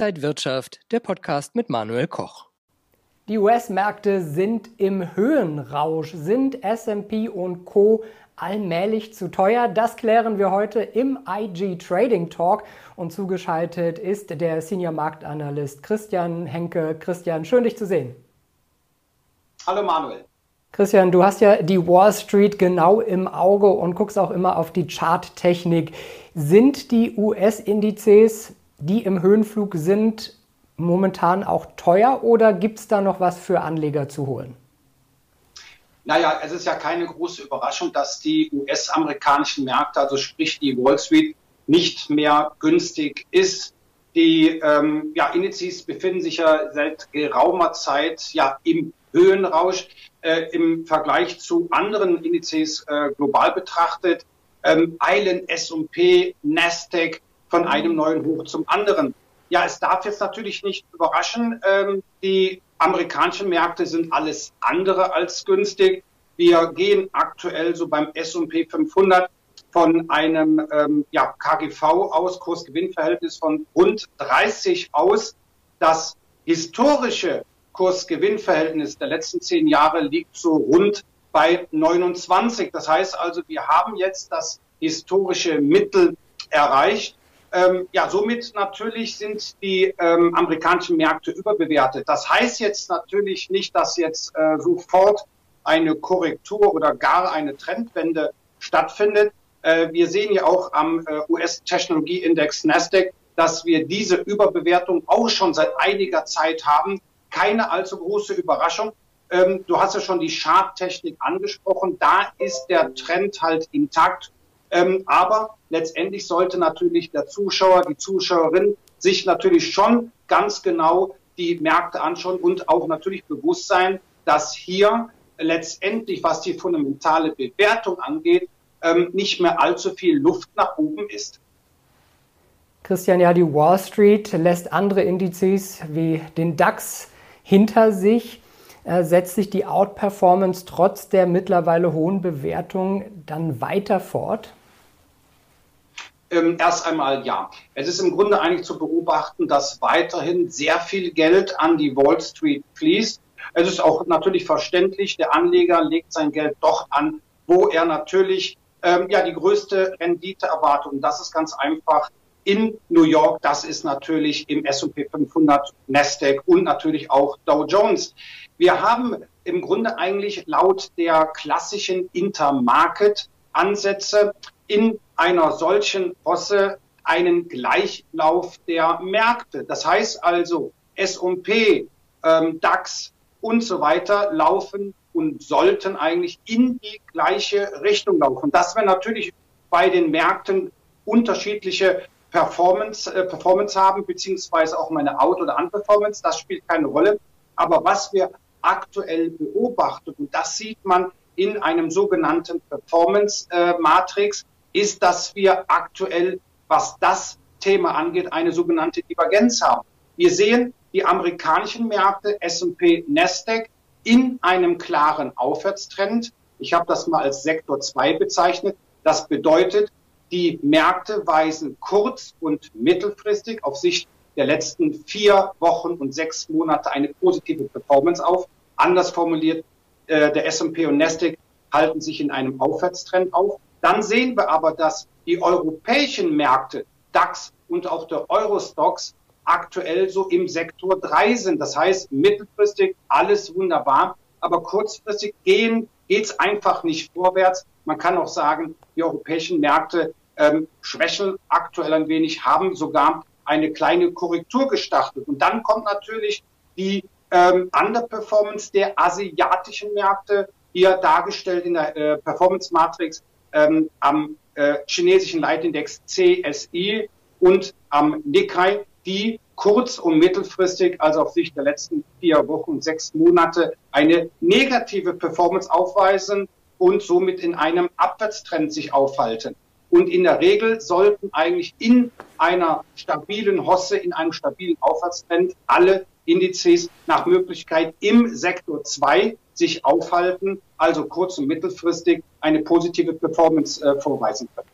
Inside Wirtschaft, der Podcast mit Manuel Koch. Die US-Märkte sind im Höhenrausch. Sind SP und Co. allmählich zu teuer? Das klären wir heute im IG Trading Talk. Und zugeschaltet ist der Senior Marktanalyst Christian Henke. Christian, schön dich zu sehen. Hallo Manuel. Christian, du hast ja die Wall Street genau im Auge und guckst auch immer auf die Charttechnik. Sind die US-Indizes, die im Höhenflug sind, momentan auch teuer oder gibt es da noch was für Anleger zu holen? Naja, es ist ja keine große Überraschung, dass die US-amerikanischen Märkte, also sprich die Wall Street, nicht mehr günstig ist. Die ähm, ja, Indizes befinden sich ja seit geraumer Zeit ja im Höhenrausch äh, im Vergleich zu anderen Indizes äh, global betrachtet. Ähm, eilen S&P, Nasdaq von einem neuen Hoch zum anderen. Ja, es darf jetzt natürlich nicht überraschen. Ähm, die amerikanischen Märkte sind alles andere als günstig. Wir gehen aktuell so beim S&P 500 von einem ähm, ja, KGV aus, Kursgewinnverhältnis von rund 30 aus. Das historische Kursgewinnverhältnis der letzten zehn Jahre liegt so rund bei 29. Das heißt also, wir haben jetzt das historische Mittel erreicht. Ähm, ja, somit natürlich sind die ähm, amerikanischen Märkte überbewertet. Das heißt jetzt natürlich nicht, dass jetzt äh, sofort eine Korrektur oder gar eine Trendwende stattfindet. Äh, wir sehen ja auch am äh, US-Technologieindex Nasdaq, dass wir diese Überbewertung auch schon seit einiger Zeit haben keine allzu große Überraschung. Ähm, du hast ja schon die Charttechnik angesprochen. Da ist der Trend halt intakt. Ähm, aber letztendlich sollte natürlich der Zuschauer, die Zuschauerin sich natürlich schon ganz genau die Märkte anschauen und auch natürlich bewusst sein, dass hier letztendlich, was die fundamentale Bewertung angeht, ähm, nicht mehr allzu viel Luft nach oben ist. Christian, ja, die Wall Street lässt andere Indizes wie den DAX hinter sich. Äh, setzt sich die Outperformance trotz der mittlerweile hohen Bewertung dann weiter fort? Ähm, erst einmal ja. Es ist im Grunde eigentlich zu beobachten, dass weiterhin sehr viel Geld an die Wall Street fließt. Es ist auch natürlich verständlich, der Anleger legt sein Geld dort an, wo er natürlich ähm, ja die größte Rendite erwartet. Und das ist ganz einfach in New York. Das ist natürlich im S&P 500, Nasdaq und natürlich auch Dow Jones. Wir haben im Grunde eigentlich laut der klassischen Intermarket-Ansätze in einer solchen Posse einen Gleichlauf der Märkte. Das heißt also, S&P, ähm, DAX und so weiter laufen und sollten eigentlich in die gleiche Richtung laufen. Dass wir natürlich bei den Märkten unterschiedliche Performance, äh, Performance haben, beziehungsweise auch meine Out- oder An-Performance, das spielt keine Rolle. Aber was wir aktuell beobachten, und das sieht man in einem sogenannten Performance-Matrix, äh, ist, dass wir aktuell, was das Thema angeht, eine sogenannte Divergenz haben. Wir sehen die amerikanischen Märkte, S&P, Nasdaq, in einem klaren Aufwärtstrend. Ich habe das mal als Sektor 2 bezeichnet. Das bedeutet, die Märkte weisen kurz- und mittelfristig auf Sicht der letzten vier Wochen und sechs Monate eine positive Performance auf. Anders formuliert, äh, der S&P und Nasdaq halten sich in einem Aufwärtstrend auf. Dann sehen wir aber, dass die europäischen Märkte, DAX und auch der Eurostox, aktuell so im Sektor drei sind. Das heißt, mittelfristig alles wunderbar, aber kurzfristig gehen geht's einfach nicht vorwärts. Man kann auch sagen, die europäischen Märkte ähm, schwächeln aktuell ein wenig, haben sogar eine kleine Korrektur gestartet. Und dann kommt natürlich die ähm, Underperformance der asiatischen Märkte, hier dargestellt in der äh, Performance Matrix ähm, am äh, chinesischen Leitindex CSI und am Nikkei, die kurz- und mittelfristig, also auf Sicht der letzten vier Wochen sechs Monate, eine negative Performance aufweisen und somit in einem Abwärtstrend sich aufhalten. Und in der Regel sollten eigentlich in einer stabilen Hosse, in einem stabilen Aufwärtstrend alle Indizes nach Möglichkeit im Sektor 2 sich aufhalten, also kurz- und mittelfristig eine positive Performance äh, vorweisen können.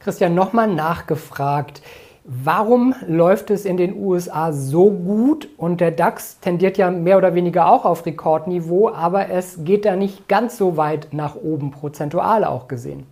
Christian, nochmal nachgefragt. Warum läuft es in den USA so gut und der DAX tendiert ja mehr oder weniger auch auf Rekordniveau, aber es geht da nicht ganz so weit nach oben, prozentual auch gesehen?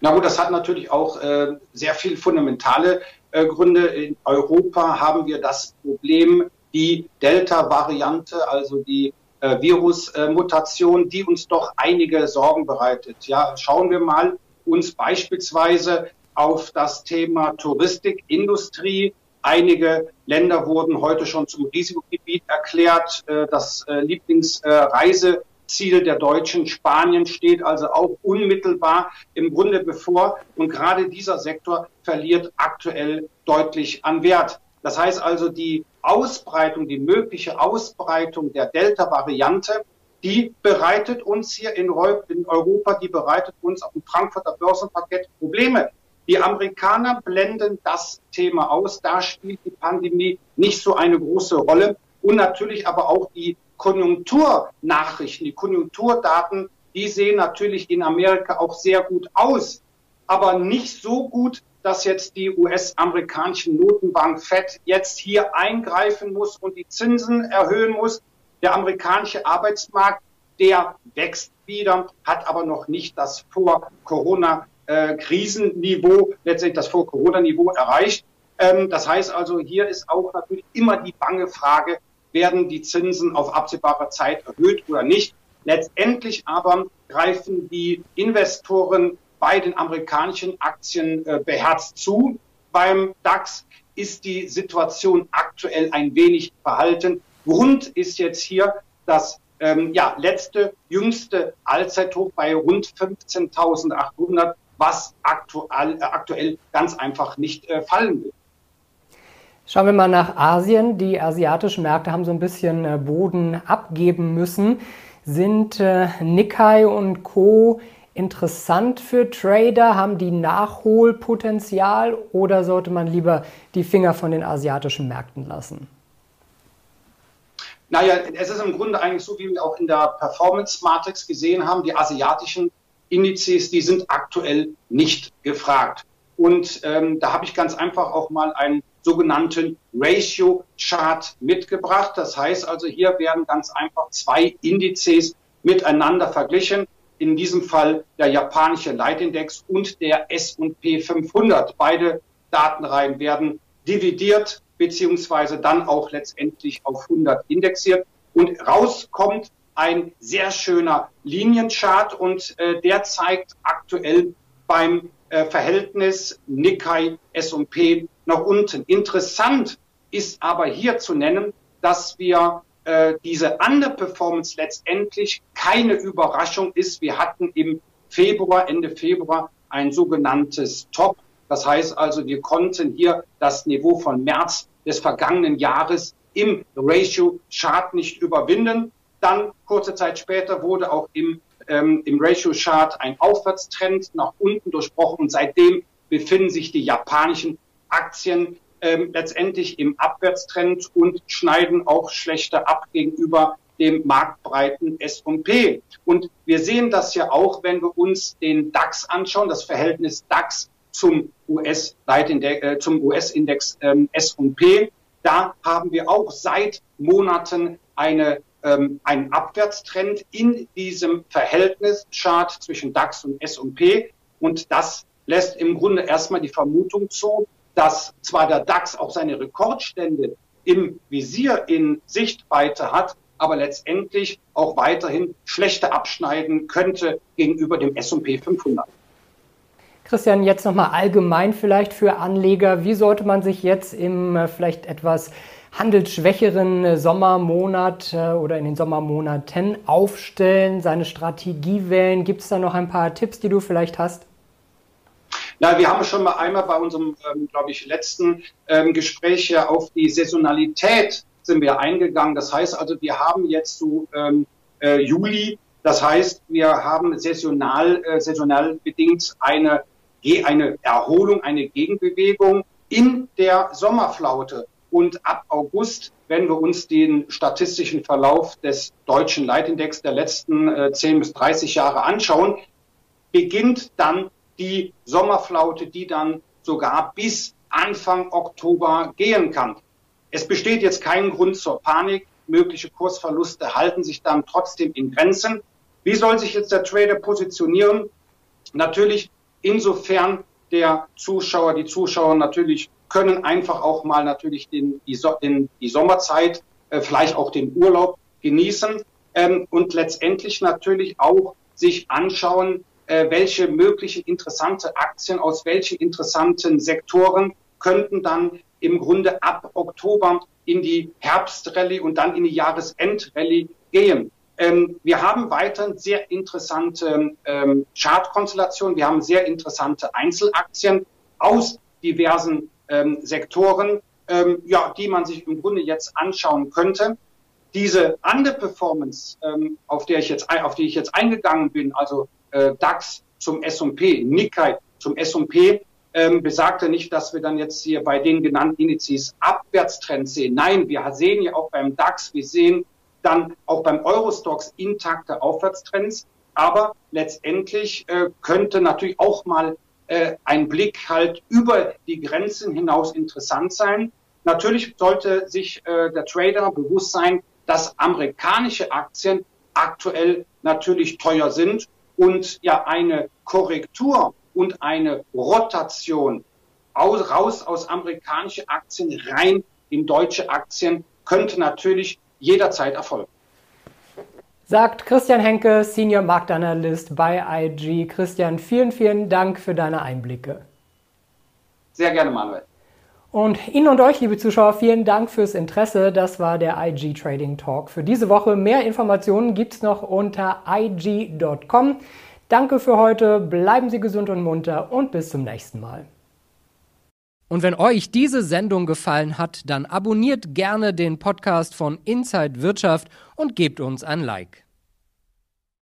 Na gut, das hat natürlich auch äh, sehr viel fundamentale äh, Gründe. In Europa haben wir das Problem, die Delta-Variante, also die äh, Virusmutation, die uns doch einige Sorgen bereitet. Ja, schauen wir mal uns beispielsweise auf das Thema Touristikindustrie. Einige Länder wurden heute schon zum Risikogebiet erklärt. Äh, das äh, Lieblingsreiseziel der Deutschen Spanien steht also auch unmittelbar im Grunde bevor. Und gerade dieser Sektor verliert aktuell deutlich an Wert. Das heißt also, die Ausbreitung, die mögliche Ausbreitung der Delta-Variante, die bereitet uns hier in Europa, die bereitet uns auf dem Frankfurter Börsenparkett Probleme. Die Amerikaner blenden das Thema aus. Da spielt die Pandemie nicht so eine große Rolle. Und natürlich aber auch die Konjunkturnachrichten, die Konjunkturdaten, die sehen natürlich in Amerika auch sehr gut aus, aber nicht so gut, dass jetzt die US-amerikanischen Notenbank Fed jetzt hier eingreifen muss und die Zinsen erhöhen muss. Der amerikanische Arbeitsmarkt, der wächst wieder, hat aber noch nicht das vor Corona Krisenniveau, letztendlich das Vor-Corona-Niveau erreicht. Ähm, das heißt also, hier ist auch natürlich immer die bange Frage, werden die Zinsen auf absehbare Zeit erhöht oder nicht. Letztendlich aber greifen die Investoren bei den amerikanischen Aktien äh, beherzt zu. Beim DAX ist die Situation aktuell ein wenig verhalten. Grund ist jetzt hier das ähm, ja, letzte, jüngste Allzeithoch bei rund 15.800 was aktuell, äh, aktuell ganz einfach nicht äh, fallen will. Schauen wir mal nach Asien. Die asiatischen Märkte haben so ein bisschen äh, Boden abgeben müssen. Sind äh, Nikkei und Co. interessant für Trader? Haben die Nachholpotenzial oder sollte man lieber die Finger von den asiatischen Märkten lassen? Naja, es ist im Grunde eigentlich so, wie wir auch in der Performance Matrix gesehen haben, die asiatischen Indizes, die sind aktuell nicht gefragt. Und ähm, da habe ich ganz einfach auch mal einen sogenannten Ratio-Chart mitgebracht. Das heißt also, hier werden ganz einfach zwei Indizes miteinander verglichen. In diesem Fall der japanische Leitindex und der S&P 500. Beide Datenreihen werden dividiert beziehungsweise dann auch letztendlich auf 100 indexiert. Und rauskommt ein sehr schöner Linienchart und äh, der zeigt aktuell beim äh, Verhältnis Nikkei S&P nach unten. Interessant ist aber hier zu nennen, dass wir äh, diese Underperformance letztendlich keine Überraschung ist. Wir hatten im Februar, Ende Februar ein sogenanntes Top. Das heißt also, wir konnten hier das Niveau von März des vergangenen Jahres im Ratio Chart nicht überwinden. Dann kurze Zeit später wurde auch im, ähm, im Ratio-Chart ein Aufwärtstrend nach unten durchbrochen und seitdem befinden sich die japanischen Aktien ähm, letztendlich im Abwärtstrend und schneiden auch schlechter ab gegenüber dem marktbreiten S&P. Und wir sehen das ja auch, wenn wir uns den DAX anschauen, das Verhältnis DAX zum US-Leitindex, äh, zum US-Index ähm, S&P. Da haben wir auch seit Monaten eine ähm, ein Abwärtstrend in diesem Verhältnischart zwischen DAX und S&P. Und das lässt im Grunde erstmal die Vermutung zu, dass zwar der DAX auch seine Rekordstände im Visier in Sichtweite hat, aber letztendlich auch weiterhin schlechter abschneiden könnte gegenüber dem S&P 500. Christian, jetzt nochmal allgemein vielleicht für Anleger. Wie sollte man sich jetzt im äh, vielleicht etwas handelsschwächeren äh, Sommermonat äh, oder in den Sommermonaten aufstellen, seine Strategie wählen? Gibt es da noch ein paar Tipps, die du vielleicht hast? Na, wir haben schon mal einmal bei unserem, ähm, glaube ich, letzten ähm, Gespräch ja auf die Saisonalität sind wir eingegangen. Das heißt also, wir haben jetzt so ähm, äh, Juli, das heißt, wir haben saisonal, äh, saisonal bedingt eine, eine Erholung, eine Gegenbewegung in der Sommerflaute. Und ab August, wenn wir uns den statistischen Verlauf des deutschen Leitindex der letzten äh, 10 bis 30 Jahre anschauen, beginnt dann die Sommerflaute, die dann sogar bis Anfang Oktober gehen kann. Es besteht jetzt kein Grund zur Panik. Mögliche Kursverluste halten sich dann trotzdem in Grenzen. Wie soll sich jetzt der Trader positionieren? Natürlich insofern der Zuschauer, die Zuschauer natürlich können einfach auch mal natürlich den, die, den, die Sommerzeit, äh, vielleicht auch den Urlaub genießen ähm, und letztendlich natürlich auch sich anschauen, äh, welche mögliche interessante Aktien aus welchen interessanten Sektoren könnten dann im Grunde ab Oktober in die Herbstrallye und dann in die Jahresendrallye gehen. Ähm, wir haben weiterhin sehr interessante ähm, Chartkonstellationen. Wir haben sehr interessante Einzelaktien aus diversen ähm, Sektoren, ähm, ja, die man sich im Grunde jetzt anschauen könnte. Diese Underperformance, ähm, auf der ich jetzt, auf die ich jetzt eingegangen bin, also äh, DAX zum S&P, Nikkei zum S&P, ähm, besagte nicht, dass wir dann jetzt hier bei den genannten Indizes Abwärtstrends sehen. Nein, wir sehen ja auch beim DAX, wir sehen dann auch beim Eurostox intakte Aufwärtstrends. Aber letztendlich äh, könnte natürlich auch mal äh, ein Blick halt über die Grenzen hinaus interessant sein. Natürlich sollte sich äh, der Trader bewusst sein, dass amerikanische Aktien aktuell natürlich teuer sind und ja eine Korrektur und eine Rotation aus, raus aus amerikanische Aktien rein in deutsche Aktien könnte natürlich jederzeit erfolgen. Sagt Christian Henke, Senior Marktanalyst bei IG. Christian, vielen, vielen Dank für deine Einblicke. Sehr gerne, Manuel. Und Ihnen und euch, liebe Zuschauer, vielen Dank fürs Interesse. Das war der IG Trading Talk für diese Woche. Mehr Informationen gibt es noch unter ig.com. Danke für heute, bleiben Sie gesund und munter und bis zum nächsten Mal. Und wenn euch diese Sendung gefallen hat, dann abonniert gerne den Podcast von Inside Wirtschaft und gebt uns ein Like.